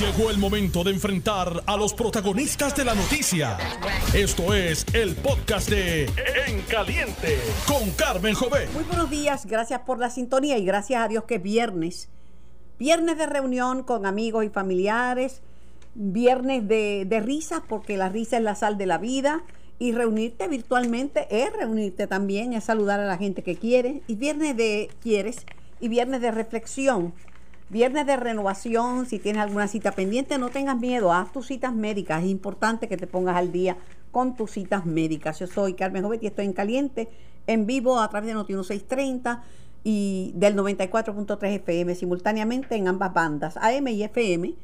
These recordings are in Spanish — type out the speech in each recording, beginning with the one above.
Llegó el momento de enfrentar a los protagonistas de la noticia. Esto es el podcast de En Caliente con Carmen Jové. Muy buenos días, gracias por la sintonía y gracias a Dios que es viernes. Viernes de reunión con amigos y familiares, viernes de, de risas porque la risa es la sal de la vida y reunirte virtualmente es reunirte también, es saludar a la gente que quiere y viernes de quieres y viernes de reflexión Viernes de renovación, si tienes alguna cita pendiente, no tengas miedo, haz tus citas médicas. Es importante que te pongas al día con tus citas médicas. Yo soy Carmen Jovet y estoy en caliente, en vivo a través de Noti 1630 y del 94.3 FM, simultáneamente en ambas bandas, AM y FM,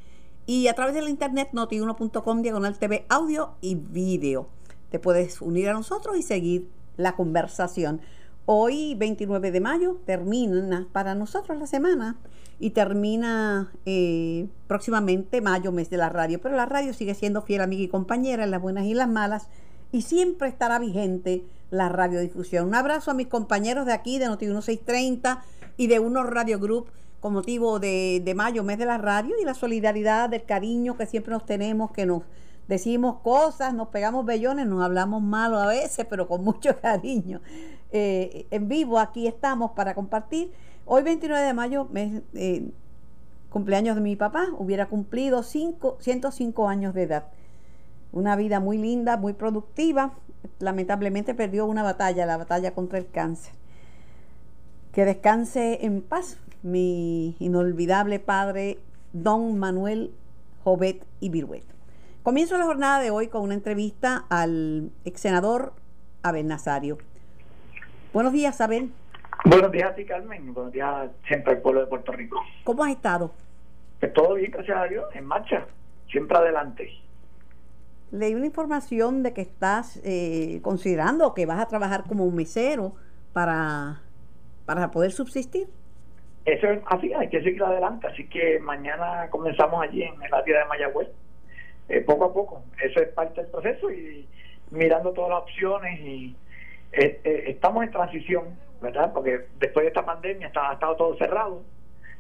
y a través de la internet noti1.com, diagonal TV, audio y video. Te puedes unir a nosotros y seguir la conversación. Hoy, 29 de mayo, termina para nosotros la semana y termina eh, próximamente mayo, mes de la radio. Pero la radio sigue siendo fiel amiga y compañera en las buenas y las malas y siempre estará vigente la radiodifusión. Un abrazo a mis compañeros de aquí, de Noti 1630 y de Unos Radio Group con motivo de, de mayo, mes de la radio y la solidaridad, del cariño que siempre nos tenemos, que nos decimos cosas, nos pegamos bellones, nos hablamos malo a veces, pero con mucho cariño. Eh, en vivo aquí estamos para compartir Hoy 29 de mayo, eh, cumpleaños de mi papá, hubiera cumplido 105 años de edad. Una vida muy linda, muy productiva. Lamentablemente perdió una batalla, la batalla contra el cáncer. Que descanse en paz mi inolvidable padre, don Manuel Jovet y. Comienzo la jornada de hoy con una entrevista al ex senador Abel Nazario. Buenos días, Abel. Buenos días a ti, Carmen. Buenos días siempre al pueblo de Puerto Rico. ¿Cómo has estado? Pues todo bien, gracias a Dios, en marcha, siempre adelante. Leí una información de que estás eh, considerando que vas a trabajar como un mesero para, para poder subsistir. Eso es así, hay que seguir adelante. Así que mañana comenzamos allí en el área de Mayagüez, eh, poco a poco. Eso es parte del proceso y mirando todas las opciones y eh, estamos en transición ¿verdad? Porque después de esta pandemia está, ha estado todo cerrado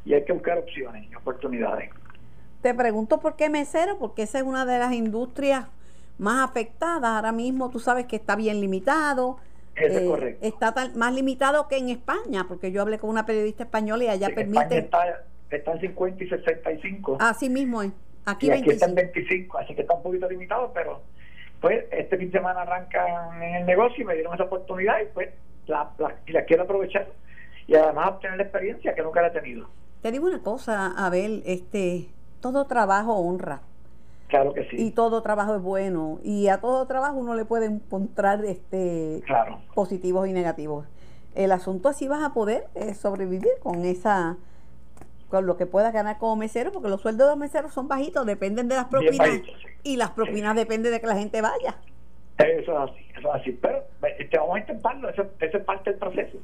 y hay que buscar opciones y oportunidades. Te pregunto por qué mesero, porque esa es una de las industrias más afectadas. Ahora mismo tú sabes que está bien limitado. Eso es eh, correcto. Está más limitado que en España, porque yo hablé con una periodista española y allá permite. está, está en 50 y 65. Así mismo es. Aquí, y aquí está en 25, así que está un poquito limitado, pero pues este fin de semana arrancan en el negocio y me dieron esa oportunidad y pues la, y la quiero aprovechar y además obtener la experiencia que nunca la he tenido. Te digo una cosa, Abel, este, todo trabajo honra. Claro que sí. Y todo trabajo es bueno. Y a todo trabajo uno le puede encontrar este claro. positivos y negativos. El asunto es si vas a poder eh, sobrevivir con esa con lo que puedas ganar como mesero, porque los sueldos de los meseros son bajitos, dependen de las propinas. Y las propinas dependen de que la gente vaya. Eso es así, eso es así. Pero este, vamos a intentarlo, eso, es parte del proceso.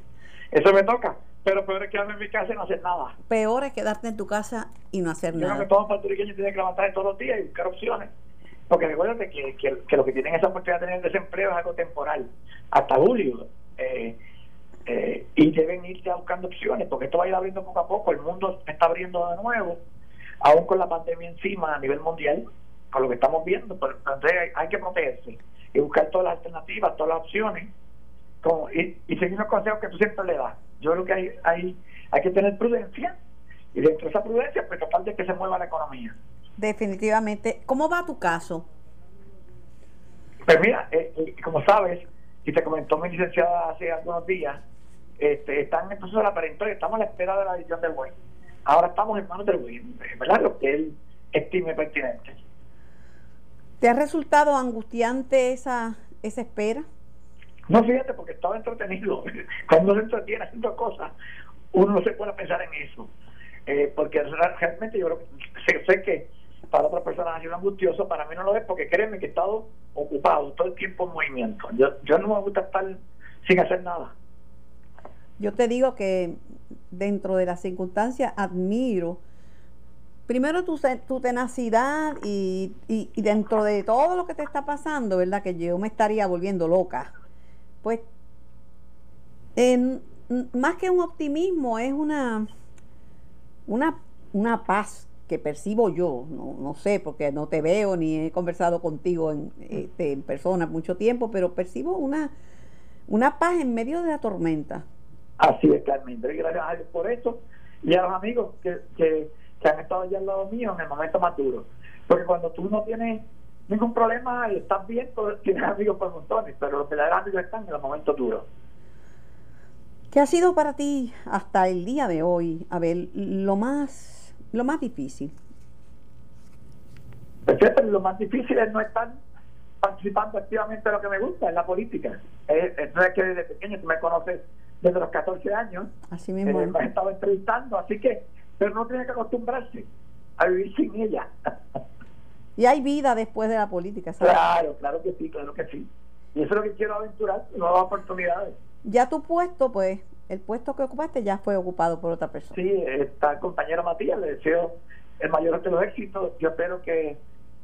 Eso me toca. Pero peor es quedarme en mi casa y no hacer nada. Peor es quedarte en tu casa y no hacer Yo nada. Creo que todos los puertorriqueños tienen que levantarse todos los días y buscar opciones. Porque recuerden que, que, que, los que tienen esa oportunidad de tener desempleo es algo temporal, hasta julio. Eh, eh, y deben irse buscando opciones, porque esto va a ir abriendo poco a poco. El mundo está abriendo de nuevo, aún con la pandemia encima a nivel mundial, con lo que estamos viendo. Pero, entonces hay, hay que protegerse y buscar todas las alternativas, todas las opciones y, seguir los consejos que tú siempre le das. Yo creo que hay, hay, hay que tener prudencia y dentro de esa prudencia, pues tratar de que se mueva la economía. Definitivamente. ¿Cómo va tu caso? Pues mira, eh, eh, como sabes, y te comentó mi licenciada hace algunos días, este, están en el proceso de la perentoria, estamos a la espera de la decisión del juez. Ahora estamos en manos del juez, ¿verdad? Lo que él estime pertinente. ¿Te ha resultado angustiante esa, esa espera? No, fíjate, porque estaba entretenido. Cuando se entretiene haciendo cosas, uno no se puede pensar en eso. Eh, porque realmente yo creo que sé, que para otras personas ha sido angustioso, para mí no lo es, porque créeme que he estado ocupado todo el tiempo en movimiento. Yo, yo no me gusta estar sin hacer nada. Yo te digo que dentro de las circunstancias admiro primero tu, tenacidad y, dentro de todo lo que te está pasando, ¿verdad? Que yo me estaría volviendo loca. Pues, más que un optimismo, es una, una, paz que percibo yo, no, no, sé, porque no te veo ni he conversado contigo en, este, en persona mucho tiempo, pero percibo una, una paz en medio de la tormenta. Así es, Carmen. Gracias a Dios por eso y a los amigos que, que, han estado allá al lado mío en el momento más duro. Porque cuando tú no tienes ningún problema y estás bien, pues, tienes amigos por montones, pero los verdaderos amigos están en los momentos duros. ¿Qué ha sido para ti hasta el día de hoy, a ver, lo más, lo más difícil? Pues lo más difícil es no estar participando activamente en lo que me gusta, en la política. Es, es que desde pequeño tú me conoces desde los 14 años. Así mismo. Eh, estado entrevistando, así que, pero no tiene que acostumbrarse a vivir sin ella. y hay vida después de la política, ¿sabes? Claro, claro que sí, claro que sí. Y eso es lo que quiero aventurar, nuevas oportunidades. Ya tu puesto, pues, el puesto que ocupaste ya fue ocupado por otra persona. Sí, está el compañero Matías, le deseo el mayor de los éxitos. Yo espero que,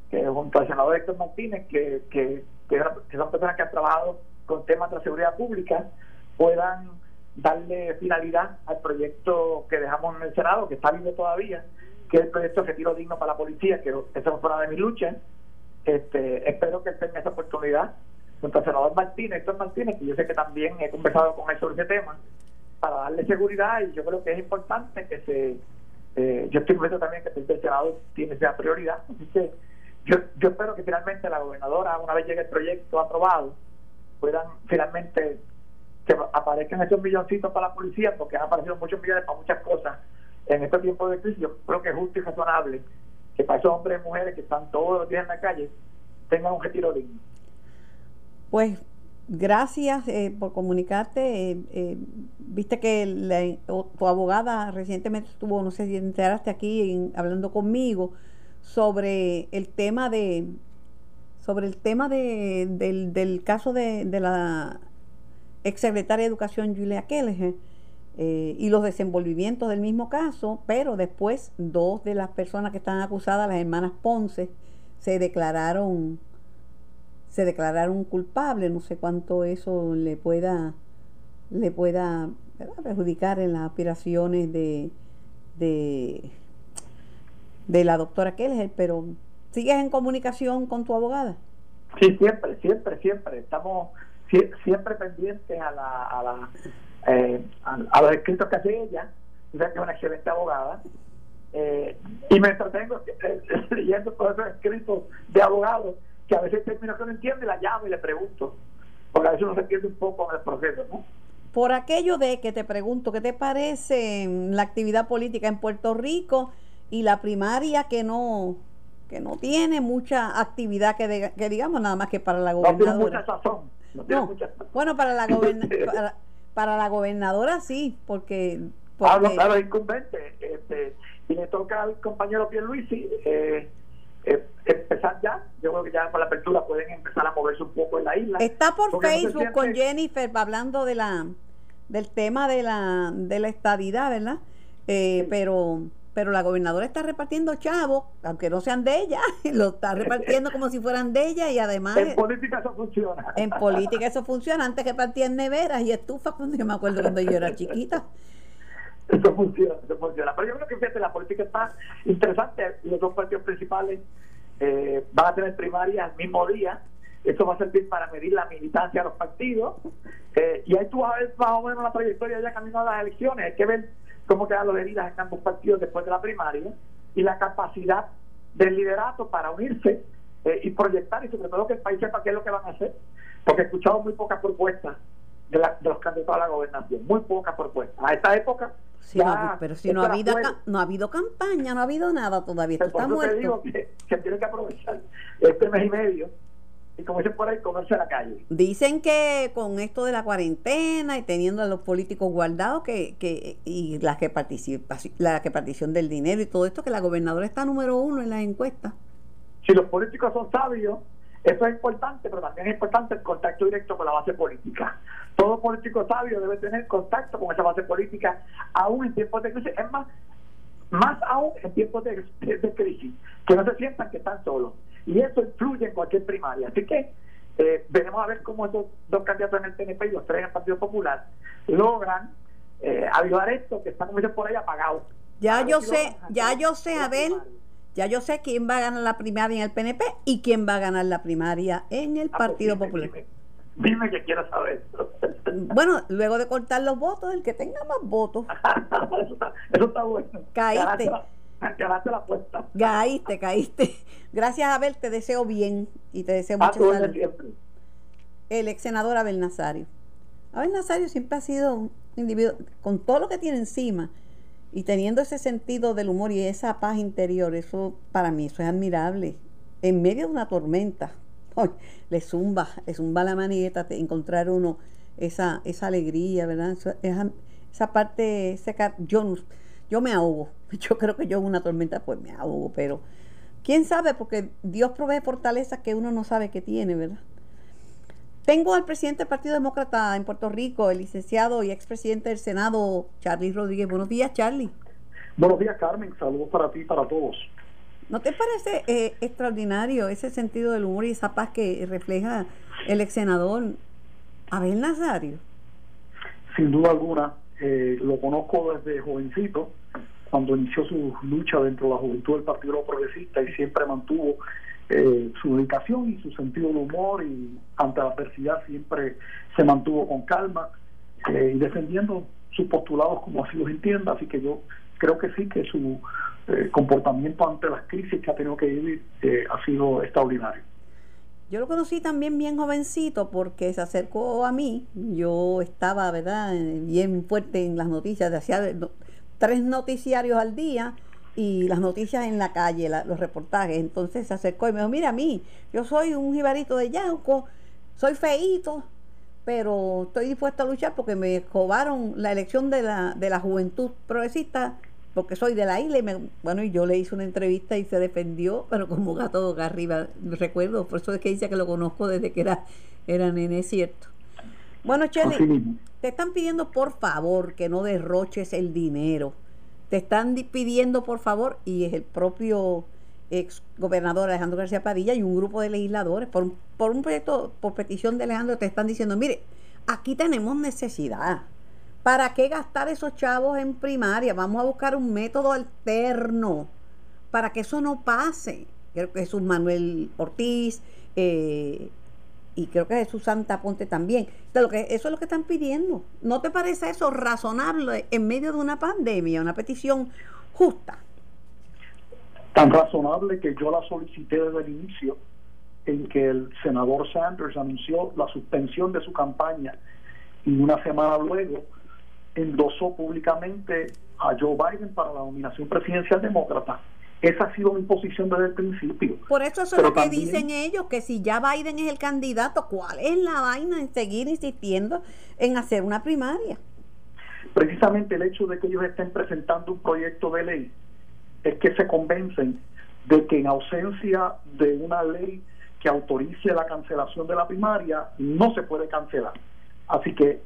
que junto al senador Héctor Martínez, que, que, que son personas que han trabajado con temas de la seguridad pública, puedan darle finalidad al proyecto que dejamos Senado, que está vivo todavía, que es el proyecto Retiro Digno para la Policía, que esa fue una de mis luchas. Este, espero que tenga esa oportunidad junto al senador Martínez, Héctor Martínez, que yo sé que también he conversado con él sobre ese tema, para darle seguridad y yo creo que es importante que se... Eh, yo estoy viendo también que el Senado tiene esa prioridad, así que yo, yo espero que finalmente la gobernadora, una vez llegue el proyecto aprobado, puedan finalmente que aparezcan esos milloncitos para la policía, porque han aparecido muchos millones para muchas cosas en este tiempo de crisis. Yo creo que es justo y razonable que para esos hombres y mujeres que están todos los días en la calle tengan un retiro digno. Pues gracias eh, por comunicarte. Eh, eh, viste que tu abogada recientemente estuvo, no sé si enteraste aquí hablando conmigo sobre el tema de sobre el tema de, del, del caso de, de la exsecretaria de Educación Julia Kelleher eh, y los desenvolvimientos del mismo caso, pero después dos de las personas que están acusadas, las hermanas Ponce, se declararon se declararon culpables, no sé cuánto eso le pueda le pueda perjudicar en las aspiraciones de, de de la doctora Kelleher, pero ¿sigues en comunicación con tu abogada? Sí, siempre, siempre, siempre. Estamos siempre pendiente a, la, a, la, eh, a, los escritos que hace ella, que es una excelente abogada, eh, y me entretengo eh, leyendo todos esos escritos de abogados que a veces termino que no entiende, la llamo y le pregunto, porque a veces uno se pierde un poco en el proceso, ¿no? Por aquello de que te pregunto, ¿qué te parece la actividad política en Puerto Rico y la primaria que no que no tiene mucha actividad que, que digamos nada más que para la gobernadora? No tiene mucha sazón. Bueno, para la, para, la gobernadora sí, porque... Hablo a los incumbentes. Este, y le toca al compañero Pierluisi eh, eh, empezar ya. Yo creo que ya con la apertura pueden empezar a moverse un poco en la isla. Está por Facebook con Jennifer hablando de la del tema de la de la estadidad, ¿verdad? Eh, Pero pero la gobernadora está repartiendo chavos, aunque no sean de ella, lo está repartiendo como si fueran de ella y además... En política eso funciona. En política eso funciona, antes que partían neveras y estufas, cuando yo me acuerdo cuando yo era chiquita. Eso funciona, eso funciona. Pero yo creo que fíjate, la política está interesante. Los dos partidos principales eh, van a tener primaria el mismo día. Eso va a servir para medir la militancia de los partidos. Eh, y ahí tú vas a ver más o menos la trayectoria ya camino a las elecciones. Hay que ver cómo quedan los heridas en ambos partidos después de la primaria y la capacidad del liderato para unirse eh, y proyectar y sobre todo que el país sepa qué es lo que van a hacer, porque he escuchado muy pocas propuestas de, los candidatos a la gobernación, muy pocas propuestas. A esta época... pero si no ha, habido, no ha habido campaña, no ha habido nada todavía. Esto está muerto. Te digo que, que tienen que aprovechar este mes y medio y como dicen por ahí, comerse a la calle. Dicen que con esto de la cuarentena y teniendo a los políticos guardados que, que y la que participa, la que participación del dinero y todo esto, que la gobernadora está número uno en las encuestas. Si los políticos son sabios, eso es importante, pero también es importante el contacto directo con la base política. Todo político sabio debe tener contacto con esa base política, aún en tiempos de crisis. Es más, más aún en tiempos de crisis, que no se sientan que están solos y eso influye en cualquier primaria. Así que eh, veremos a ver cómo esos dos candidatos en el TNP y los tres en el Partido Popular logran eh, avivar esto que está como por ahí apagado. Ya yo sé, ya yo sé, Abel, ya yo sé quién va a ganar la primaria en el PNP y quién va a ganar la primaria en el Ah, pues Partido dime, Popular. Dime, dime que quieras saber. Bueno, luego de cortar los votos, el que tenga más votos. eso, está, eso está bueno. Caíste. ganaste la apuesta. Caíste, caíste. Gracias, Abel, te deseo bien y te deseo mucha salud. siempre. El ex senador Abel Nazario. Abel Nazario siempre ha sido un individuo, con todo lo que tiene encima y teniendo ese sentido del humor y esa paz interior, eso para mí eso es admirable. En medio de una tormenta, le zumba, le zumba la manigueta, te- encontrar uno esa, esa alegría, ¿verdad? Esa, esa parte, ese yo, no- yo me ahogo. Yo creo que yo en una tormenta pues me ahogo, pero quién sabe, porque Dios provee fortaleza que uno no sabe que tiene, ¿verdad? Tengo al presidente del Partido Demócrata en Puerto Rico, el licenciado y expresidente del Senado, Charlie Rodríguez. Buenos días, Charlie. Buenos días, Carmen. Saludos para ti y para todos. ¿No te parece eh, extraordinario ese sentido del humor y esa paz que refleja el ex senador Abel Nazario? Sin duda alguna, eh, lo conozco desde jovencito, cuando inició su lucha dentro de la juventud del Partido Progresista y siempre mantuvo eh, su dedicación y su sentido del humor y ante la adversidad siempre se mantuvo con calma eh, y defendiendo sus postulados como así los entienda. Así que yo creo que sí, que su eh, comportamiento ante las crisis que ha tenido que vivir eh, ha sido extraordinario. Yo lo conocí también bien jovencito porque se acercó a mí. Yo estaba, ¿verdad?, eh, bien fuerte en las noticias, hacía tres noticiarios al día y las noticias en la calle, los reportajes. Entonces se acercó y me dijo, mira a mí, yo soy un jibarito de Yauco, soy feíto, pero estoy dispuesto a luchar porque me cobraron la elección de la, de la juventud progresista porque soy de la isla y me, bueno y yo le hice una entrevista y se defendió pero como gato boca arriba recuerdo por eso es que dice que lo conozco desde que era era nene es cierto. Bueno Chely te están pidiendo por favor que no derroches el dinero. Te están di- pidiendo por favor y es el propio ex gobernador Alejandro García Padilla y un grupo de legisladores por, por un proyecto por petición de Alejandro te están diciendo mire aquí tenemos necesidad ¿Para qué gastar esos chavos en primaria? Vamos a buscar un método alterno para que eso no pase. Creo que Jesús Manuel Ortiz eh, y creo que Jesús Santa Ponte también. Eso es lo que están pidiendo. ¿No te parece eso razonable en medio de una pandemia, una petición justa? tan razonable que yo la solicité desde el inicio en que el senador Sanders anunció la suspensión de su campaña y una semana luego endosó públicamente a Joe Biden para la nominación presidencial demócrata. Esa ha sido mi posición desde el principio. Por eso eso es lo que también- dicen ellos, que si ya Biden es el candidato, ¿cuál es la vaina en seguir insistiendo en hacer una primaria? Precisamente el hecho de que ellos estén presentando un proyecto de ley es que se convencen de que en ausencia de una ley que autorice la cancelación de la primaria, no se puede cancelar. Así que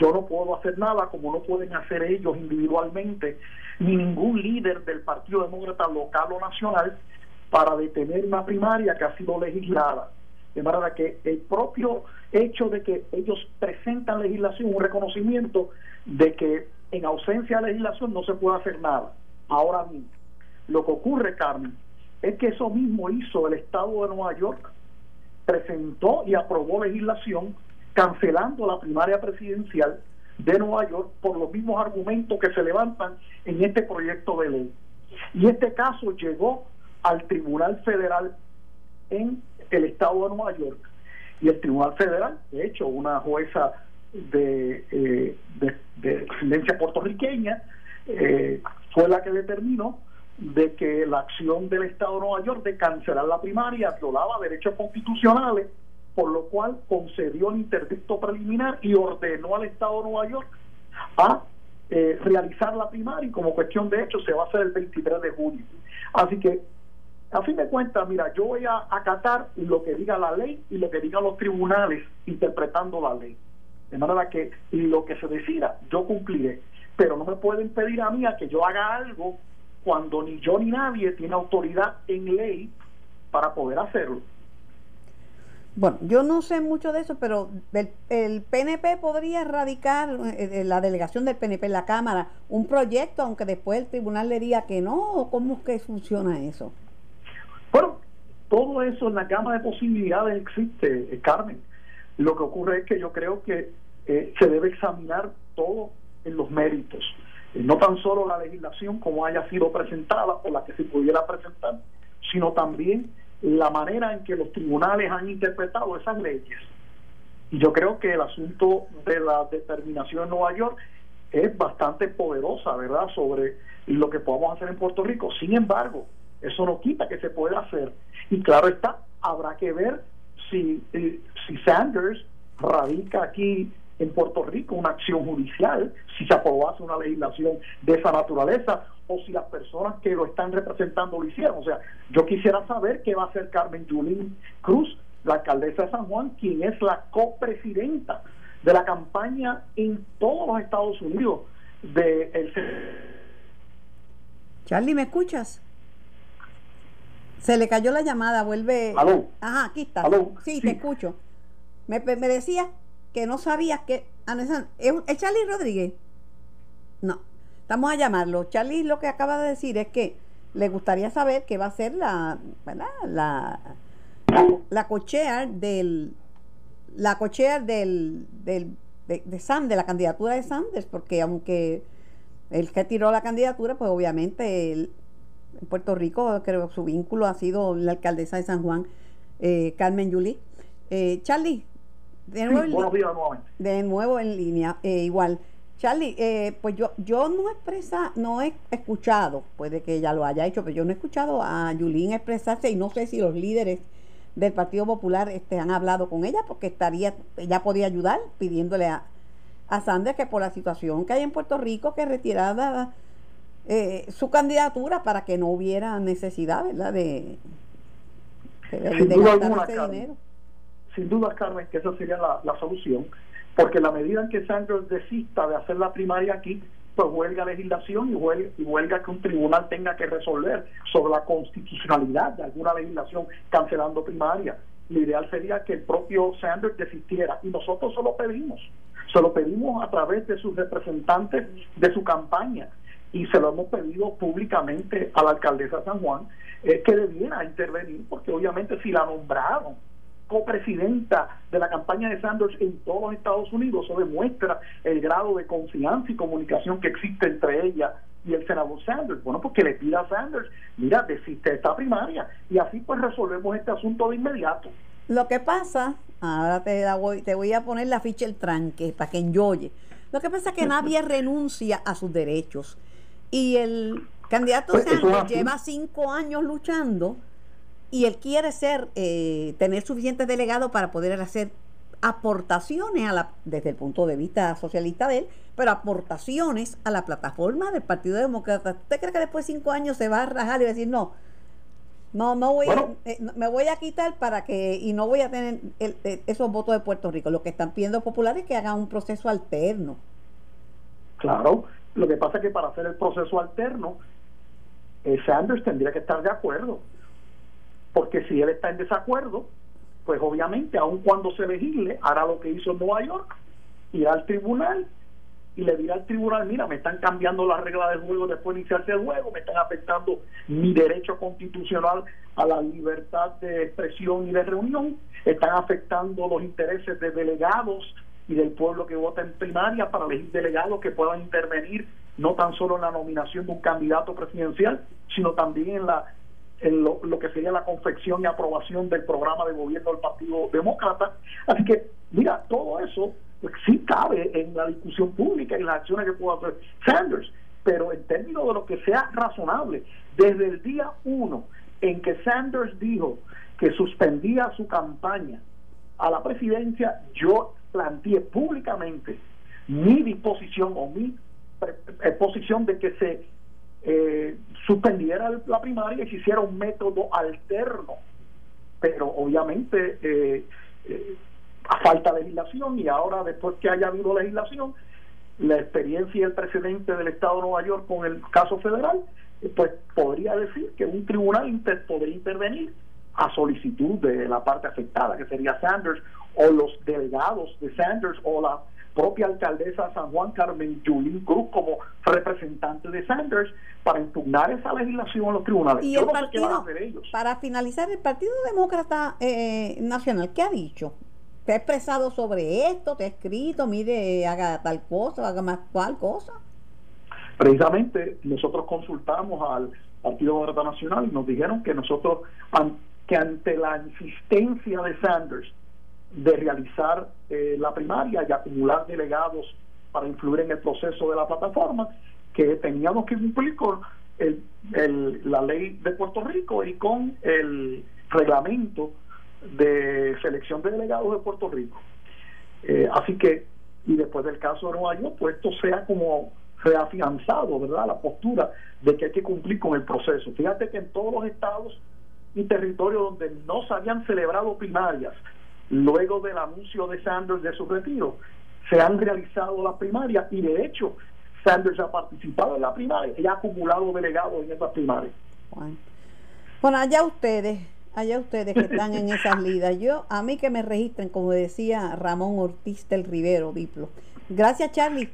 yo no puedo hacer nada como no pueden hacer ellos individualmente, ni ningún líder del Partido Demócrata local o nacional para detener una primaria que ha sido legislada. De manera que el propio hecho de que ellos presentan legislación, un reconocimiento de que en ausencia de legislación no se puede hacer nada. Ahora bien, lo que ocurre, Carmen, es que eso mismo hizo el Estado de Nueva York, presentó y aprobó legislación cancelando la primaria presidencial de Nueva York por los mismos argumentos que se levantan en este proyecto de ley. Y este caso llegó al Tribunal Federal en el Estado de Nueva York. Y el Tribunal Federal, de hecho, una jueza de, eh, de, de puertorriqueña, eh, fue la que determinó de que la acción del Estado de Nueva York de cancelar la primaria violaba derechos constitucionales, por lo cual concedió el interdicto preliminar y ordenó al Estado de Nueva York a eh, realizar la primaria y como cuestión de hecho se va a hacer el 23 de junio. Así que, a fin de cuentas, mira, yo voy a acatar lo que diga la ley y lo que digan los tribunales interpretando la ley. De manera que lo que se decida, yo cumpliré. Pero no me pueden pedir a mí a que yo haga algo cuando ni yo ni nadie tiene autoridad en ley para poder hacerlo. Bueno, yo no sé mucho de eso, pero el, PNP podría erradicar, eh, eh, la delegación del PNP en la Cámara, un proyecto, aunque después el tribunal le diga que no, cómo es que funciona eso. Bueno, todo eso en la gama de posibilidades existe, eh, Carmen. Lo que ocurre es que yo creo que se debe examinar todo en los méritos, no tan solo la legislación como haya sido presentada o la que se pudiera presentar, sino también la manera en que los tribunales han interpretado esas leyes. Y yo creo que el asunto de la determinación en Nueva York es bastante poderosa, ¿verdad?, sobre lo que podamos hacer en Puerto Rico. Sin embargo, eso no quita que se pueda hacer. Y claro está, habrá que ver si, eh, si Sanders radica aquí en Puerto Rico una acción judicial, si se aprobase una legislación de esa naturaleza, o si las personas que lo están representando lo hicieron. O sea, yo quisiera saber qué va a hacer Carmen Yulín Cruz, la alcaldesa de San Juan, quien es la copresidenta de la campaña en todos los Estados Unidos de el Charlie, ¿me escuchas? Se le cayó la llamada, vuelve. ¿Aló? Ajá, aquí está. ¿Aló? Sí, te escucho. Me, me decía que no sabías que. ¿Es Charlie Rodríguez? No. Estamos a llamarlo. Charlie lo que acaba de decir es que le gustaría saber qué va a ser la, ¿verdad? La, la, cochea del la cochea del, del de, de, Sanders, de la candidatura de Sanders, porque aunque él que tiró la candidatura, pues obviamente en Puerto Rico creo que su vínculo ha sido la alcaldesa de San Juan, eh, Carmen Yuli. Eh, Charlie, de nuevo, de nuevo en línea, eh, igual. Charlie, eh, pues yo, yo no expresa, no he escuchado, puede que ella lo haya hecho, pero yo no he escuchado a Yulín expresarse y no sé si los líderes del Partido Popular este, han hablado con ella porque estaría, ella podía ayudar pidiéndole a, a Sanders que por la situación que hay en Puerto Rico que retirada eh, su candidatura para que no hubiera necesidad, ¿verdad? De, de, gastar ese dinero. Sin duda, Carmen, que esa sería la, la solución porque la medida en que Sanders desista de hacer la primaria aquí, pues huelga legislación y huelga, y huelga que un tribunal tenga que resolver sobre la constitucionalidad de alguna legislación cancelando primaria. Lo ideal sería que el propio Sanders desistiera y nosotros se lo pedimos, se lo pedimos a través de sus representantes de su campaña y se lo hemos pedido públicamente a la alcaldesa San Juan eh, que debiera intervenir porque obviamente si la nombraron copresidenta de la campaña de Sanders en todos los Estados Unidos. Eso demuestra el grado de confianza y comunicación que existe entre ella y el senador Sanders. Bueno, pues que le pida a Sanders, mira, desiste esta primaria y así pues resolvemos este asunto de inmediato. Lo que pasa, ahora te, voy, te voy a poner la ficha el tranque para que enjoye. Lo que pasa es que nadie renuncia a sus derechos y el candidato pues, Sanders lleva cinco años luchando y él quiere ser, eh, tener suficientes delegados para poder hacer aportaciones a la, desde el punto de vista socialista de él, pero aportaciones a la plataforma del Partido Demócrata. ¿Usted cree que después de cinco años se va a rajar y va a decir no? No, no voy eh, me voy a quitar para que, y no voy a tener eh, esos votos de Puerto Rico. Lo que están pidiendo populares es que hagan un proceso alterno. Claro, lo que pasa es que para hacer el proceso alterno, Sanders tendría que estar de acuerdo porque si él está en desacuerdo, pues obviamente, aun cuando se legisle, hará lo que hizo en Nueva York, irá al tribunal y le dirá al tribunal, mira, me están cambiando las reglas del juego después de iniciarse el juego, me están afectando mi derecho constitucional a la libertad de expresión y de reunión, están afectando los intereses de delegados y del pueblo que vota en primaria para elegir delegados que puedan intervenir no tan solo en la nominación de un candidato presidencial, sino también en la en lo, que sería la confección y aprobación del programa de gobierno del Partido Demócrata. Así que, mira, todo eso pues, sí cabe en la discusión pública y las acciones que pueda hacer Sanders, pero en términos de lo que sea razonable, desde el día uno en que Sanders dijo que suspendía su campaña a la presidencia, yo planteé públicamente mi disposición o mi eh, posición de que se eh, suspendiera la primaria y se hiciera un método alterno. Pero obviamente eh, eh, a falta de legislación y ahora después que haya habido legislación, la experiencia y el precedente del Estado de Nueva York con el caso federal, pues podría decir que un tribunal podría intervenir a solicitud de la parte afectada, que sería Sanders, o los delegados de Sanders, o la propia alcaldesa San Juan Carmen Yulín Cruz como representante de Sanders para impugnar esa legislación en los tribunales. Y el partido, para finalizar, el Partido Demócrata eh, Nacional, ¿qué ha dicho? ¿Te ha expresado sobre esto? ¿Te ha escrito? Mire, haga tal cosa, haga más cual cosa. Precisamente nosotros consultamos al Partido Demócrata Nacional y nos dijeron que nosotros, que ante la insistencia de Sanders de realizar eh, la primaria y acumular delegados para influir en el proceso de la plataforma, que teníamos que cumplir con el, la ley de Puerto Rico y con el reglamento de selección de delegados de Puerto Rico. Eh, así que, y después del caso de Nueva York, pues esto sea como reafianzado, ¿verdad? La postura de que hay que cumplir con el proceso. Fíjate que en todos los estados y territorios donde no se habían celebrado primarias, luego del anuncio de Sanders de su retiro, se han realizado las primarias y de hecho Sanders ha participado en la primaria y ha acumulado delegados en esas primarias. Bueno, allá ustedes, allá ustedes que están en esas lidas. Yo, a mí que me registren, como decía Ramón Ortiz del Rivero, Diplo. Gracias, Charlie.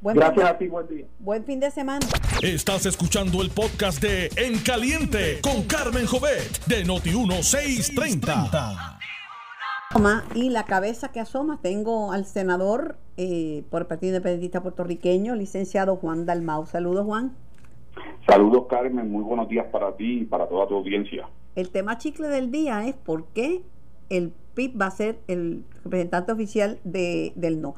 Buen Gracias a ti, buen día. Buen fin de semana. Estás escuchando el podcast de En Caliente con Carmen Jovet de Noti1630. Y la cabeza que asoma, tengo al senador eh, por el Partido Independentista Puertorriqueño, licenciado Juan Dalmau. Saludos, Juan. Saludos, Carmen. Muy buenos días para ti y para toda tu audiencia. El tema chicle del día es por qué el PIB va a ser el representante oficial de, del no.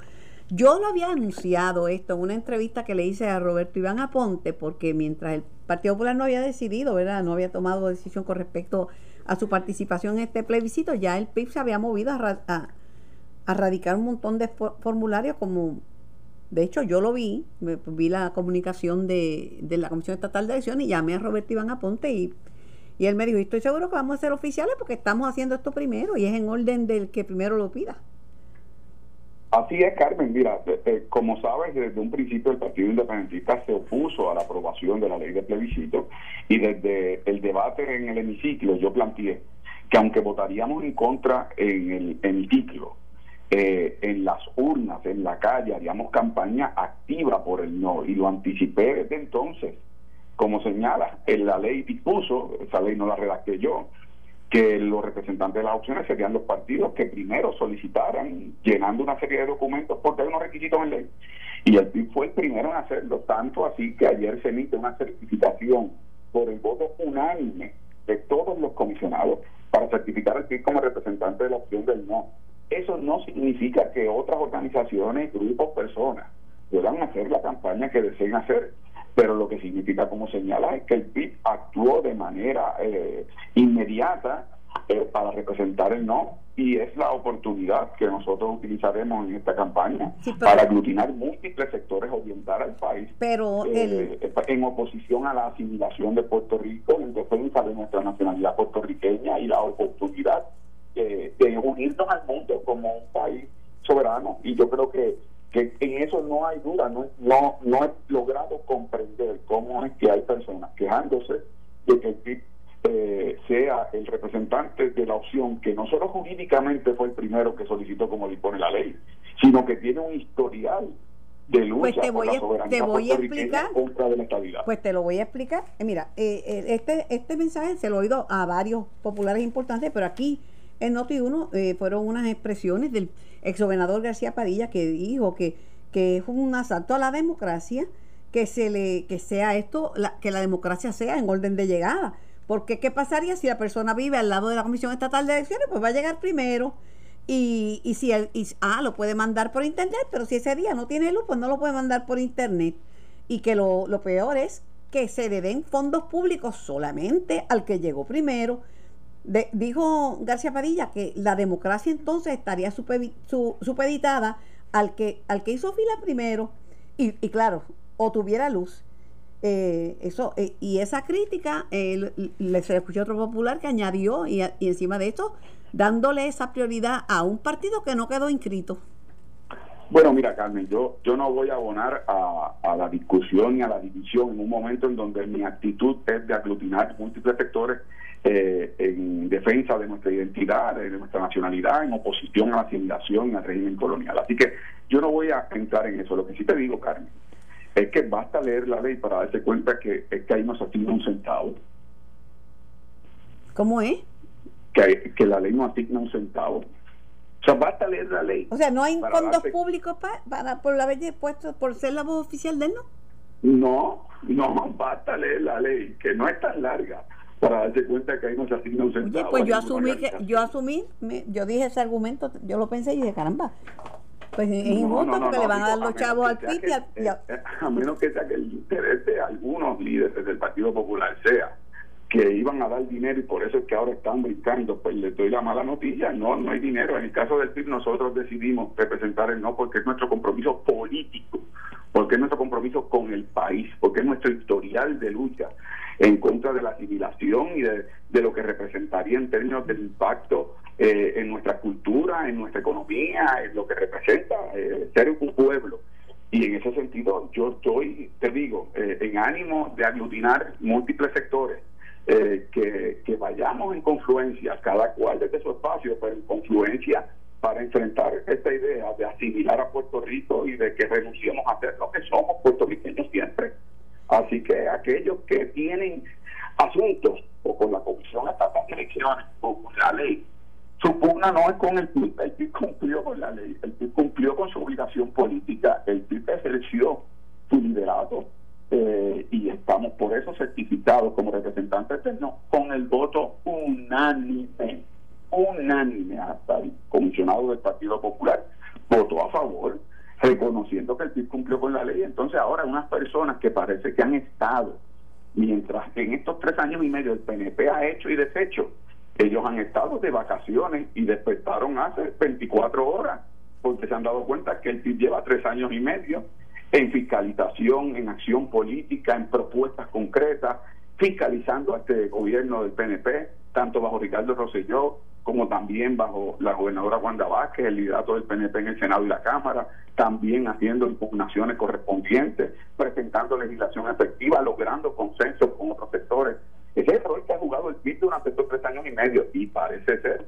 Yo lo había anunciado esto en una entrevista que le hice a Roberto Iván Aponte, porque mientras el Partido Popular no había decidido, ¿verdad? No había tomado decisión con respecto a su participación en este plebiscito, ya el PIB se había movido a, a, radicar un montón de formularios como, de hecho yo lo vi, vi la comunicación de, de la Comisión Estatal de Elecciones y llamé a Roberto Iván Aponte y, y él me dijo, estoy seguro que vamos a ser oficiales porque estamos haciendo esto primero y es en orden del que primero lo pida. Así es, Carmen. Mira, como sabes, desde un principio el Partido Independentista se opuso a la aprobación de la ley de plebiscito y desde el debate en el hemiciclo yo planteé que aunque votaríamos en contra en el hemiciclo, eh, en las urnas, en la calle, haríamos campaña activa por el no y lo anticipé desde entonces. Como señala, en la ley dispuso, esa ley no la redacté yo, que los representantes de las opciones serían los partidos que primero solicitaran llenando una serie de documentos porque hay unos requisitos en ley. Y el PIB fue el primero en hacerlo, tanto así que ayer se emite una certificación por el voto unánime de todos los comisionados para certificar al PIB como representante de la opción del no. Eso no significa que otras organizaciones, grupos, personas puedan hacer la campaña que deseen hacer pero lo que significa, como señala, es que el PIB actuó de manera eh, inmediata eh, para representar el no y es la oportunidad que nosotros utilizaremos en esta campaña para aglutinar múltiples sectores, orientar al país pero eh, en oposición a la asimilación de Puerto Rico, en defensa de nuestra nacionalidad puertorriqueña y la oportunidad de unirnos al mundo como un país soberano. Y yo creo que que en eso no hay duda, no, no, no he logrado comprender cómo es que hay personas quejándose de que el PIB eh, sea el representante de la opción que no solo jurídicamente fue el primero que solicitó como dispone la ley, sino que tiene un historial de lucha pues te voy, la soberanía te voy a explicar contra de la estabilidad. Pues te lo voy a explicar. Eh, mira, eh, este este mensaje se lo he oído a varios populares importantes, pero aquí en Noti 1 fueron unas expresiones del exgobernador García Padilla que dijo que, que es un asalto a la democracia que se le que sea esto que la democracia sea en orden de llegada. Porque qué pasaría si la persona vive al lado de la comisión estatal de elecciones pues va a llegar primero y, y si él ah lo puede mandar por internet pero si ese día no tiene luz pues no lo puede mandar por internet. Y que lo, lo peor es que se le den fondos públicos solamente al que llegó primero dijo García Padilla que la democracia entonces estaría supeditada al que, al que hizo fila primero y, claro, o tuviera luz. Eh, eso eh, y esa crítica eh, le se escuchó otro popular que añadió y, encima de esto dándole esa prioridad a un partido que no quedó inscrito. Bueno, mira, Carmen, yo, yo no voy a abonar a, a, la discusión y a la división en un momento en donde mi actitud es de aglutinar múltiples sectores eh, en defensa de nuestra identidad, de nuestra nacionalidad, en oposición a la asimilación y al régimen colonial. Así que yo no voy a entrar en eso. Lo que sí te digo, Carmen, es que basta leer la ley para darse cuenta que es que ahí no se asigna un centavo. ¿Cómo es? Que, que la ley no asigna un centavo. O sea, basta leer la ley. O sea, no hay fondos públicos para, por haber puesto, por ser la voz oficial de él, ¿no? No, no, basta leer la ley, que no es tan larga para darse cuenta que ahí no se asigna un centavo. pues yo asumí que, yo asumí, yo dije ese argumento, yo lo pensé y dije, caramba, pues es injusto porque le van a dar los chavos al PIB y, a menos que sea que el interés de algunos líderes del Partido Popular sea que iban a dar dinero y por eso es que ahora están brincando, pues les doy la mala noticia, no, no hay dinero. En el caso del PIB nosotros decidimos representar el no porque es nuestro compromiso político, porque es nuestro compromiso con el país, porque es nuestro historial de lucha en contra de la asimilación y de, lo que representaría en términos del impacto eh, en nuestra cultura, en nuestra economía, en lo que representa eh, ser un pueblo. Y en ese sentido yo estoy, te digo, eh, en ánimo de aglutinar múltiples sectores, que, que vayamos en confluencia, cada cual desde su espacio, pero en confluencia para enfrentar esta idea de asimilar a Puerto Rico y de que renunciemos a ser lo que somos puertorriqueños siempre. Así que aquellos que tienen asuntos o con la Comisión Estatal de Elecciones o con la ley, su pugna no es con el PIB, el PIB cumplió con la ley, el PIB cumplió con su obligación política, el PIB ejerció su liderato eh, y estamos por eso certificados como representantes no con el voto unánime, unánime hasta el comisionado del Partido Popular votó a favor reconociendo que el PIB cumplió con la ley. Entonces ahora unas personas que parece que han estado, mientras en estos tres años y medio el PNP ha hecho y deshecho, ellos han estado de vacaciones y despertaron hace 24 horas, porque se han dado cuenta que el PIB lleva tres años y medio en fiscalización, en acción política, en propuestas concretas, fiscalizando a este gobierno del PNP, tanto bajo Ricardo Rosselló como también bajo la gobernadora Wanda Vázquez, el liderato del PNP en el Senado y la Cámara, también haciendo impugnaciones correspondientes, presentando legislación efectiva, logrando consenso con otros sectores. Ese es el rol que ha jugado el PIB durante estos tres años y medio y parece ser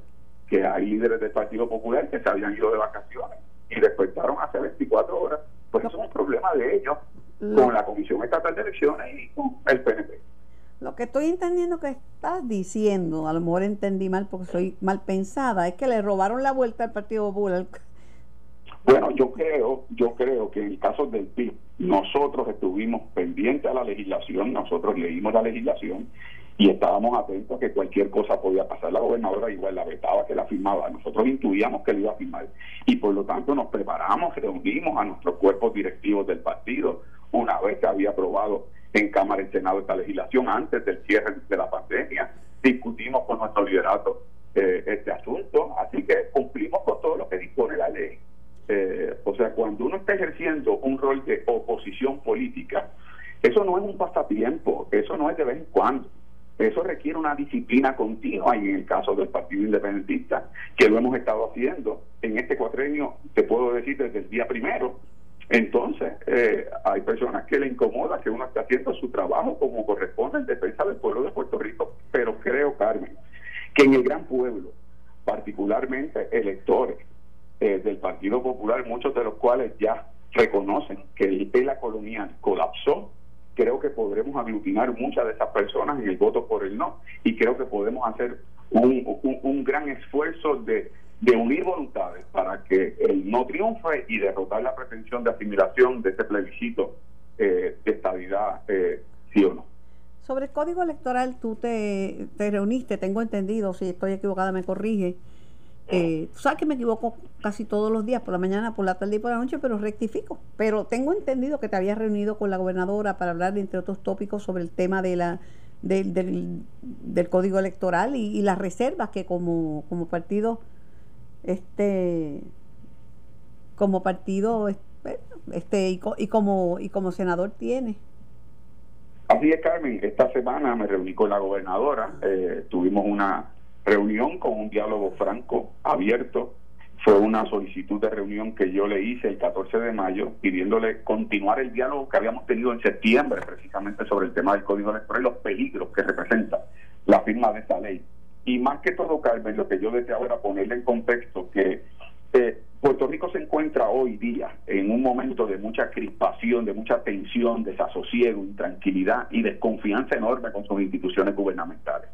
que hay líderes del Partido Popular que se habían ido de vacaciones y despertaron hace 24 horas. Pues eso es un problema de ellos con la Comisión Estatal de Elecciones y con el PNP. Lo que estoy entendiendo que estás diciendo, a lo mejor entendí mal porque soy mal pensada, es que le robaron la vuelta al Partido Popular bueno, yo creo, yo creo que en el caso del PIB, nosotros estuvimos pendientes a la legislación, nosotros leímos la legislación y estábamos atentos a que cualquier cosa podía pasar. La gobernadora igual la vetaba, que la firmaba. Nosotros intuíamos que lo iba a firmar. Y por lo tanto nos preparamos, reunimos a nuestros cuerpos directivos del partido una vez que había aprobado en Cámara y Senado esta legislación antes del cierre de la pandemia. Discutimos con nuestro liderato eh, este asunto, así que cumplimos con todo lo que dispone la ley. Eh, o sea, cuando uno está ejerciendo un rol de oposición política, eso no es un pasatiempo, eso no es de vez en cuando. Eso requiere una disciplina continua y en el caso del Partido Independentista, que lo hemos estado haciendo en este cuatrenio, te puedo decir desde el día primero. Entonces, eh, hay personas que le incomoda que uno esté haciendo su trabajo como corresponde en defensa del pueblo de Puerto Rico, pero creo, Carmen, que en el gran pueblo, particularmente electores, eh, del Partido Popular, muchos de los cuales ya reconocen que el ELA colonial colapsó, creo que podremos aglutinar muchas de esas personas en el voto por el no y creo que podemos hacer un, un, gran esfuerzo de, de unir voluntades para que el no triunfe y derrotar la pretensión de asimilación de este plebiscito eh, de estabilidad, eh, sí o no. Sobre el código electoral, tú te, te reuniste, tengo entendido, si estoy equivocada me corrige, eh, sabes que me equivoco casi todos los días, por la mañana, por la tarde y por la noche, pero rectifico. Pero tengo entendido que te habías reunido con la gobernadora para hablar, entre otros tópicos, sobre el tema de la del, del, código electoral y, las reservas que como, como partido este como partido este y, y como y como senador tiene así es Carmen esta semana me reuní con la gobernadora eh, tuvimos una reunión con un diálogo franco, abierto. Fue una solicitud de reunión que yo le hice el 14 de mayo pidiéndole continuar el diálogo que habíamos tenido en septiembre precisamente sobre el tema del Código Electoral y los peligros que representa la firma de esta ley. Y más que todo, Carmen, lo que yo deseaba era ponerle en contexto que eh, Puerto Rico se encuentra hoy día en un momento de mucha crispación, de mucha tensión, desasosiego, intranquilidad y desconfianza enorme con sus instituciones gubernamentales.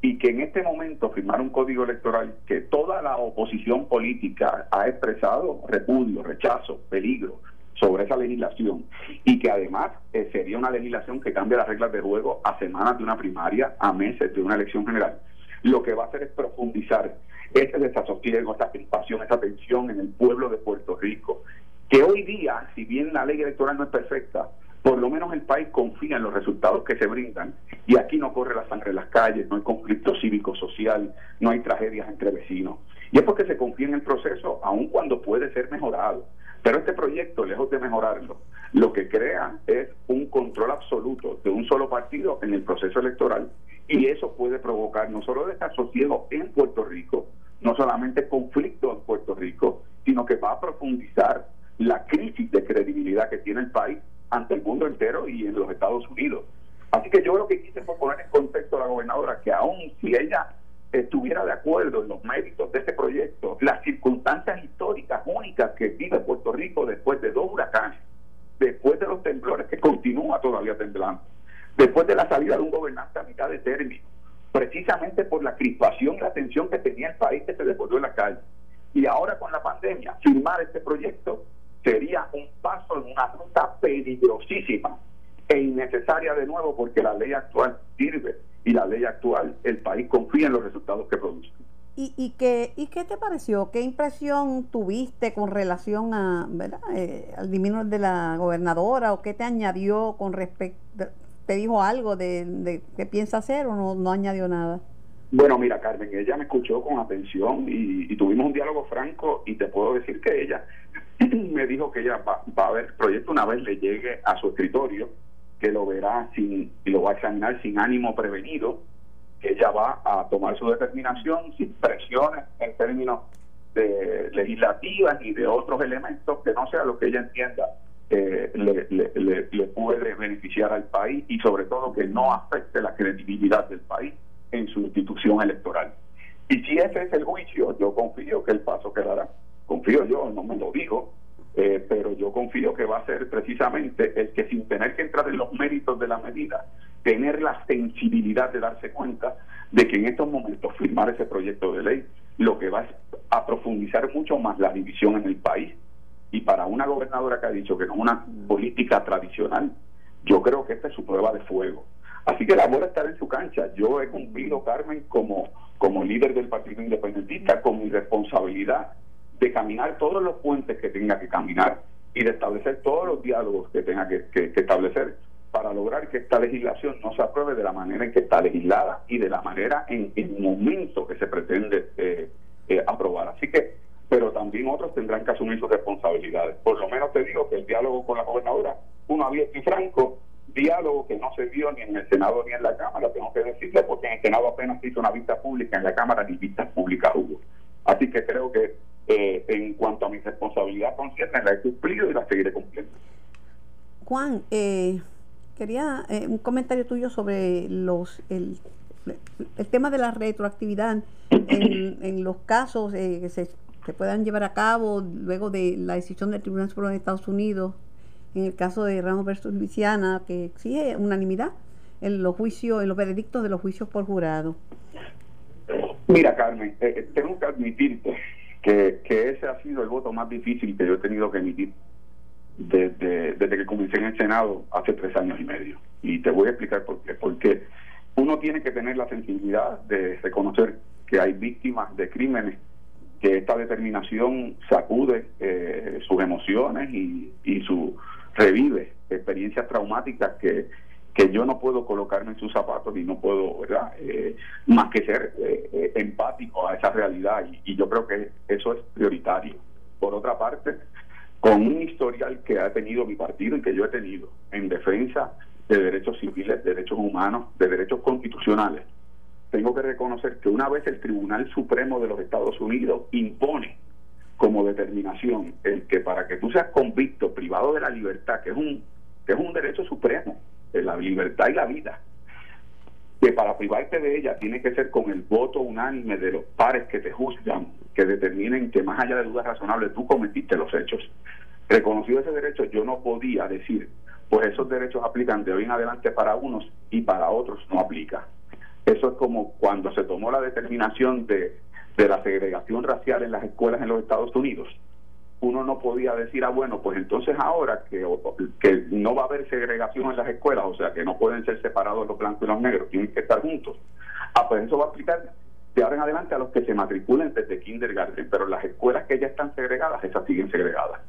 Y que en este momento firmar un código electoral que toda la oposición política ha expresado repudio, rechazo, peligro sobre esa legislación y que además eh, sería una legislación que cambia las reglas de juego a semanas de una primaria, a meses de una elección general, lo que va a hacer es profundizar ese desasosiego, esa crispación, esa tensión en el pueblo de Puerto Rico, que hoy día, si bien la ley electoral no es perfecta, por lo menos el país confía en los resultados que se brindan y aquí no corre la sangre en las calles, no hay conflicto cívico-social, no hay tragedias entre vecinos. Y es porque se confía en el proceso, aun cuando puede ser mejorado. Pero este proyecto, lejos de mejorarlo, lo que crea es un control absoluto de un solo partido en el proceso electoral y eso puede provocar no solo desasosiego en Puerto Rico, no solamente conflicto en Puerto Rico, sino que va a profundizar la crisis de credibilidad que tiene el país ante el mundo entero y en los Estados Unidos. Así que yo lo que quise fue poner en contexto a la gobernadora que aún si ella estuviera de acuerdo en los méritos de este proyecto, las circunstancias históricas únicas que vive Puerto Rico después de dos huracanes, después de los temblores que continúa todavía temblando, después de la salida de un gobernante a mitad de término, precisamente por la crispación y la tensión que tenía el país que se desbordó en la calle. Y ahora con la pandemia, firmar este proyecto sería un paso en una ruta peligrosísima e innecesaria de nuevo porque la ley actual sirve y la ley actual, el país confía en los resultados que produce. ¿Y, y, qué, ¿Y qué te pareció? ¿Qué impresión tuviste con relación a, ¿verdad? Eh, al disminuir de la gobernadora o qué te añadió con respecto, te dijo algo de, de qué piensa hacer o no, no añadió nada? Bueno, mira, Carmen, ella me escuchó con atención y, y, tuvimos un diálogo franco y te puedo decir que ella me dijo que ella va, va, a ver el proyecto una vez le llegue a su escritorio, que lo verá sin, y lo va a examinar sin ánimo prevenido, que ella va a tomar su determinación sin presiones en términos de legislativas y de otros elementos que no sea lo que ella entienda eh, le, le, le, puede beneficiar al país y sobre todo que no afecte la credibilidad del país en su institución electoral. Y si ese es el juicio, yo confío que el paso quedará. Confío yo, no me lo digo, eh, pero yo confío que va a ser precisamente el que sin tener que entrar en los méritos de la medida, tener la sensibilidad de darse cuenta de que en estos momentos firmar ese proyecto de ley lo que va a profundizar mucho más la división en el país. Y para una gobernadora que ha dicho que no es una política tradicional, yo creo que esta es su prueba de fuego. Así que la bola estar en su cancha. Yo he cumplido, Carmen, como, como líder del Partido Independentista, con mi responsabilidad de caminar todos los puentes que tenga que caminar y de establecer todos los diálogos que tenga que, establecer para lograr que esta legislación no se apruebe de la manera en que está legislada y de la manera en el momento que se pretende eh, eh, aprobar. Así que, pero también otros tendrán que asumir sus responsabilidades. Por lo menos te digo que el diálogo con la gobernadora, uno abierto y franco, diálogo que no se vio ni en el Senado ni en la Cámara, tengo que decirle, porque en el Senado apenas hizo una vista pública, en la Cámara ni vistas públicas hubo. Así que creo que eh, en cuanto a mi responsabilidad consciente, la he cumplido y la seguiré cumpliendo. Juan, eh, quería eh, un comentario tuyo sobre los el, el tema de la retroactividad en, en los casos eh, que se, se, puedan llevar a cabo luego de la decisión del Tribunal Supremo de Estados Unidos, en el caso de Ramos versus Luisiana, que exige unanimidad en los juicios, en los veredictos de los juicios por jurado. Mira, Carmen, eh, tengo que admitirte que, que ese ha sido el voto más difícil que yo he tenido que emitir desde, desde que comencé en el Senado hace tres años y medio. Y te voy a explicar por qué. Porque uno tiene que tener la sensibilidad de reconocer que hay víctimas de crímenes, que esta determinación sacude eh, sus emociones y, y su revive experiencias traumáticas que, que yo no puedo colocarme en sus zapatos y no puedo, ¿verdad? Eh, más que ser eh, empático a esa realidad y, y yo creo que eso es prioritario. Por otra parte, con un historial que ha tenido mi partido y que yo he tenido en defensa de derechos civiles, de derechos humanos, de derechos constitucionales, tengo que reconocer que una vez el Tribunal Supremo de los Estados Unidos impone como determinación el que para que tú seas convicto, privado de la libertad, que es un, que es un derecho supremo, la libertad y la vida, que para privarte de ella tiene que ser con el voto unánime de los pares que te juzgan, que determinen que más allá de dudas razonables tú cometiste los hechos. Reconocido ese derecho, yo no podía decir, pues esos derechos aplican de hoy en adelante para unos y para otros no aplica. Eso es como cuando se tomó la determinación de, de la segregación racial en las escuelas en los Estados Unidos uno no podía decir, ah, bueno, pues entonces ahora que, que no va a haber segregación en las escuelas, o sea, que no pueden ser separados los blancos y los negros, tienen que estar juntos. Ah, pues eso va a aplicar de ahora en adelante a los que se matriculen desde kindergarten, pero las escuelas que ya están segregadas, esas siguen segregadas.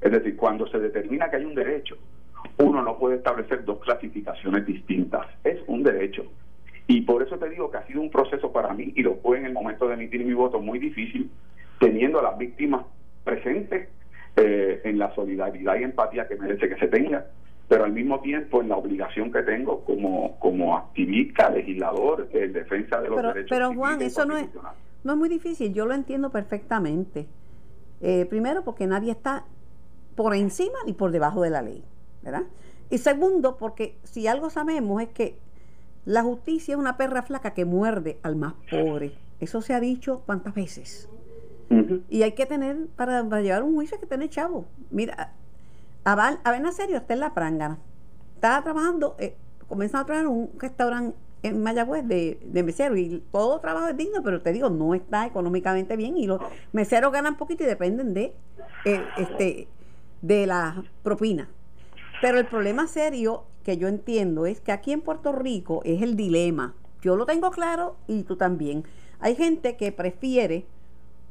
Es decir, cuando se determina que hay un derecho, uno no puede establecer dos clasificaciones distintas, es un derecho. Y por eso te digo que ha sido un proceso para mí, y lo fue en el momento de emitir mi voto muy difícil, teniendo a las víctimas presente eh, en la solidaridad y empatía que merece que se tenga, pero al mismo tiempo en la obligación que tengo como, como activista, legislador, en defensa de los pero, derechos. Pero Juan, eso no es, no es muy difícil, yo lo entiendo perfectamente. Eh, primero, porque nadie está por encima ni por debajo de la ley, ¿verdad? Y segundo, porque si algo sabemos es que la justicia es una perra flaca que muerde al más pobre. Eso se ha dicho cuántas veces. Y hay que tener, para, llevar un juicio, que tener chavo. Mira, a, a serio está en la prangana. Estaba trabajando, eh, comenzó a trabajar en un restaurante en Mayagüez de, de mesero y todo trabajo es digno, pero te digo, no está económicamente bien y los meseros ganan poquito y dependen de eh, este de la propina. Pero el problema serio que yo entiendo es que aquí en Puerto Rico es el dilema. Yo lo tengo claro y tú también. Hay gente que prefiere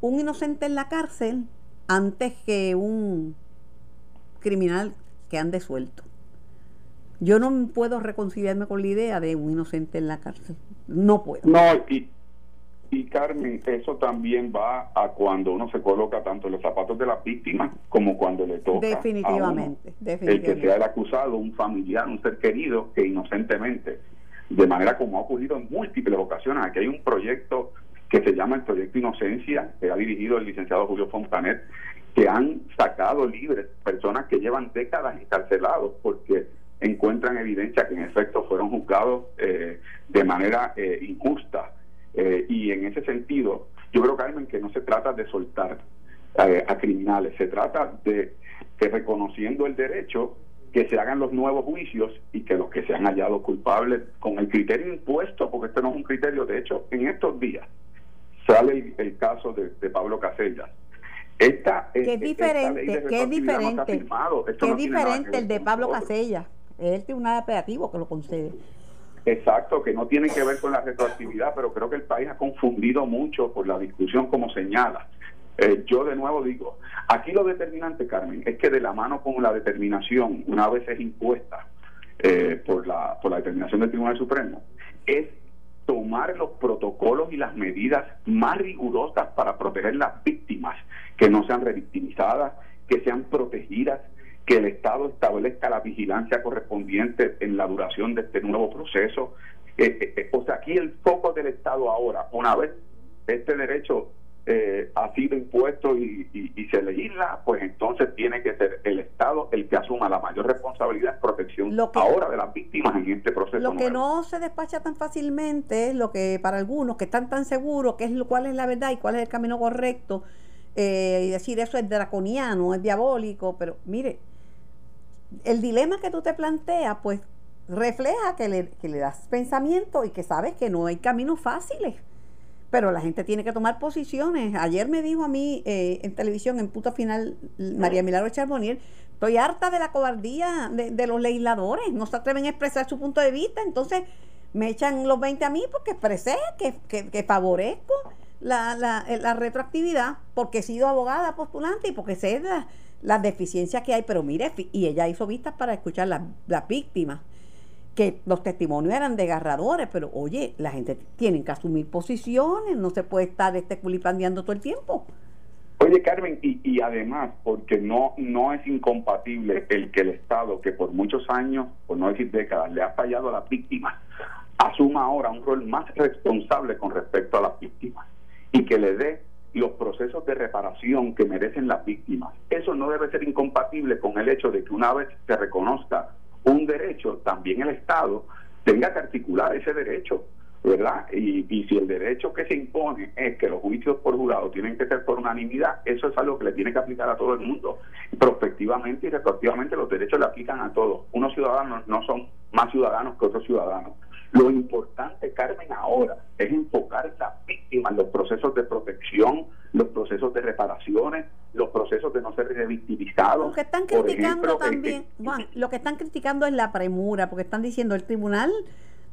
un inocente en la cárcel antes que un criminal que ande suelto. Yo no puedo reconciliarme con la idea de un inocente en la cárcel. No puedo. No, y, y Carmen, eso también va a cuando uno se coloca tanto en los zapatos de la víctima como cuando le toca. Definitivamente, El que sea el acusado, un familiar, un ser querido, que inocentemente, de manera como ha ocurrido en múltiples ocasiones, aquí hay un proyecto que se llama el Proyecto Inocencia, que ha dirigido el licenciado Julio Fontanet, que han sacado libres personas que llevan décadas encarcelados porque encuentran evidencia que en efecto fueron juzgados eh, de manera eh, injusta. Eh, y en ese sentido, yo creo, Carmen, que no se trata de soltar a criminales, se trata de que reconociendo el derecho que se hagan los nuevos juicios y que los que se han hallado culpables con el criterio impuesto, porque este no es un criterio, de hecho, en estos días sale el, caso de, Pablo Casellas. Esta, que es diferente, que es diferente, que es diferente el de Pablo Casellas. Es el tribunal operativo que lo concede. Exacto, que no tiene que ver con la retroactividad, pero creo que el país ha confundido mucho por la discusión como señala. Eh, yo de nuevo digo, aquí lo determinante, Carmen, es que de la mano con la determinación, una vez es impuesta eh, por, la, por la determinación del Tribunal Supremo, es tomar los protocolos y las medidas más rigurosas para proteger las víctimas, que no sean revictimizadas, que sean protegidas, que el Estado establezca la vigilancia correspondiente en la duración de este nuevo proceso. Eh, eh, eh, o sea, aquí el foco del Estado ahora, una vez este derecho eh, ha sido impuesto y, se legisla, pues entonces tiene que ser el Estado el que asuma la mayor responsabilidad de protección ahora de las víctimas en este proceso. Lo que no se despacha tan fácilmente es lo que para algunos que están tan seguros que es lo, cuál es la verdad y cuál es el camino correcto, eh, y decir eso es draconiano, es diabólico, pero mire, el dilema que tú te planteas, pues refleja que le, que le das pensamiento y que sabes que no hay caminos fáciles pero la gente tiene que tomar posiciones. Ayer me dijo a mí eh, en televisión, en puta final, María Milagro Charbonier, estoy harta de la cobardía de, los legisladores, no se atreven a expresar su punto de vista, entonces me echan los 20 a mí porque expresé que, que, favorezco la, la, la, retroactividad, porque he sido abogada postulante y porque sé las deficiencias que hay, pero mire, y ella hizo vistas para escuchar las, las víctimas que los testimonios eran desgarradores, pero oye, la gente tiene que asumir posiciones, no se puede estar este culipandeando todo el tiempo. Oye, Carmen, y, y, además, porque no, no es incompatible el que el Estado, que por muchos años, por no decir décadas, le ha fallado a las víctimas, asuma ahora un rol más responsable con respecto a las víctimas y que le dé los procesos de reparación que merecen las víctimas. Eso no debe ser incompatible con el hecho de que una vez se reconozca un derecho, también el Estado tenga que articular ese derecho. ¿verdad? Y, y si el derecho que se impone es que los juicios por jurado tienen que ser por unanimidad, eso es algo que le tiene que aplicar a todo el mundo. Prospectivamente y retroactivamente los derechos le aplican a todos. Unos ciudadanos no son más ciudadanos que otros ciudadanos. Lo importante, Carmen, ahora es enfocar a las víctimas, los procesos de protección, los procesos de reparaciones, los procesos de no ser revictimizados. Lo que están criticando también, Juan, lo que están criticando es la premura, porque están diciendo el tribunal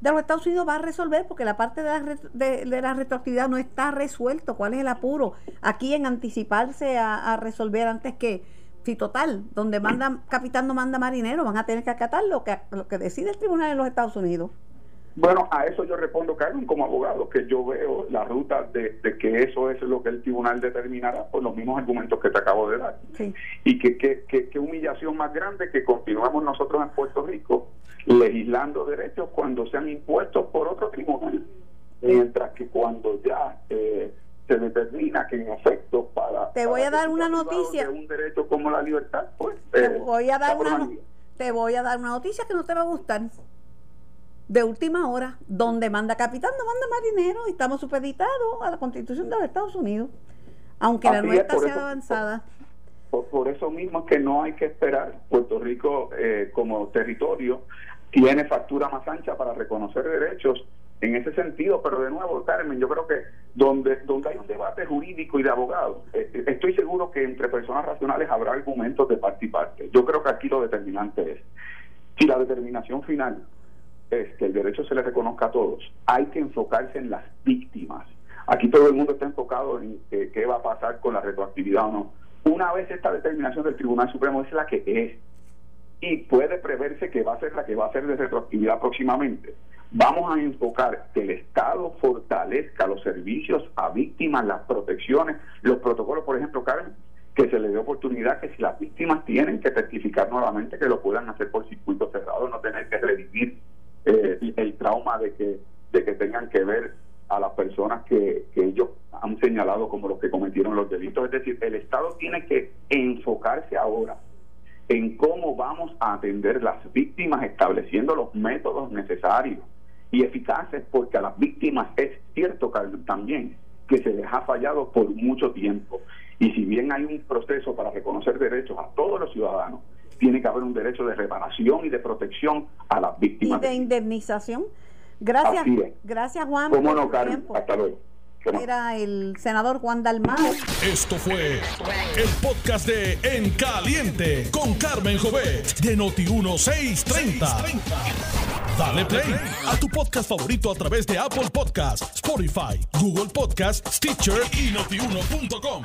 de los Estados Unidos va a resolver porque la parte de la, de, la retroactividad no está resuelto. ¿Cuál es el apuro? Aquí en anticiparse a, resolver antes que, si total, donde manda capitán no manda marinero, van a tener que acatar lo que, lo que decide el tribunal en los Estados Unidos. Bueno, a eso yo respondo, Carmen, como abogado, que yo veo la ruta de, que eso es lo que el tribunal determinará por los mismos argumentos que te acabo de dar. Y que, que, humillación más grande que continuamos nosotros en Puerto Rico legislando derechos cuando sean impuestos por otro tribunal. Mientras que cuando ya eh, se determina que en efecto para... Te voy a dar una noticia. un derecho como la libertad, pues... Te, eh, voy a dar una, te voy a dar una noticia que no te va a gustar de última hora, donde manda capitán, no manda marinero, y estamos supeditados a la constitución de los Estados Unidos, aunque la nuestra sea avanzada. Por, eso mismo es que no hay que esperar. Puerto Rico eh, como territorio tiene factura más ancha para reconocer derechos en ese sentido, pero de nuevo, Carmen, yo creo que donde, donde hay un debate jurídico y de abogados, eh, eh, estoy seguro que entre personas racionales habrá argumentos de parte y parte. Yo creo que aquí lo determinante es, si la determinación final es que el derecho se le reconozca a todos, hay que enfocarse en las víctimas. Aquí todo el mundo está enfocado en qué va a pasar con la retroactividad o no. Una vez esta determinación del Tribunal Supremo es la que es y puede preverse que va a ser la que va a ser de retroactividad próximamente. Vamos a enfocar que el Estado fortalezca los servicios a víctimas, las protecciones, los protocolos, por ejemplo, Karen, que se le dé oportunidad que si las víctimas tienen que testificar nuevamente, que lo puedan hacer por circuito cerrado, no tener que revivir eh, el trauma de que, de que tengan que ver a las personas que, que ellos han señalado como los que cometieron los delitos. Es decir, el Estado tiene que enfocarse ahora en cómo vamos a atender las víctimas estableciendo los métodos necesarios y eficaces porque a las víctimas es cierto también que se les ha fallado por mucho tiempo y si bien hay un proceso para reconocer derechos a todos los ciudadanos tiene que haber un derecho de reparación y de protección a las víctimas y de indemnización. Gracias gracias Juan ¿Cómo no, hasta luego. Era el senador Juan Dalmau. Esto fue el podcast de En Caliente con Carmen Jovet de Noti1630. Dale play a tu podcast favorito a través de Apple Podcasts, Spotify, Google Podcasts, Stitcher y notiuno.com.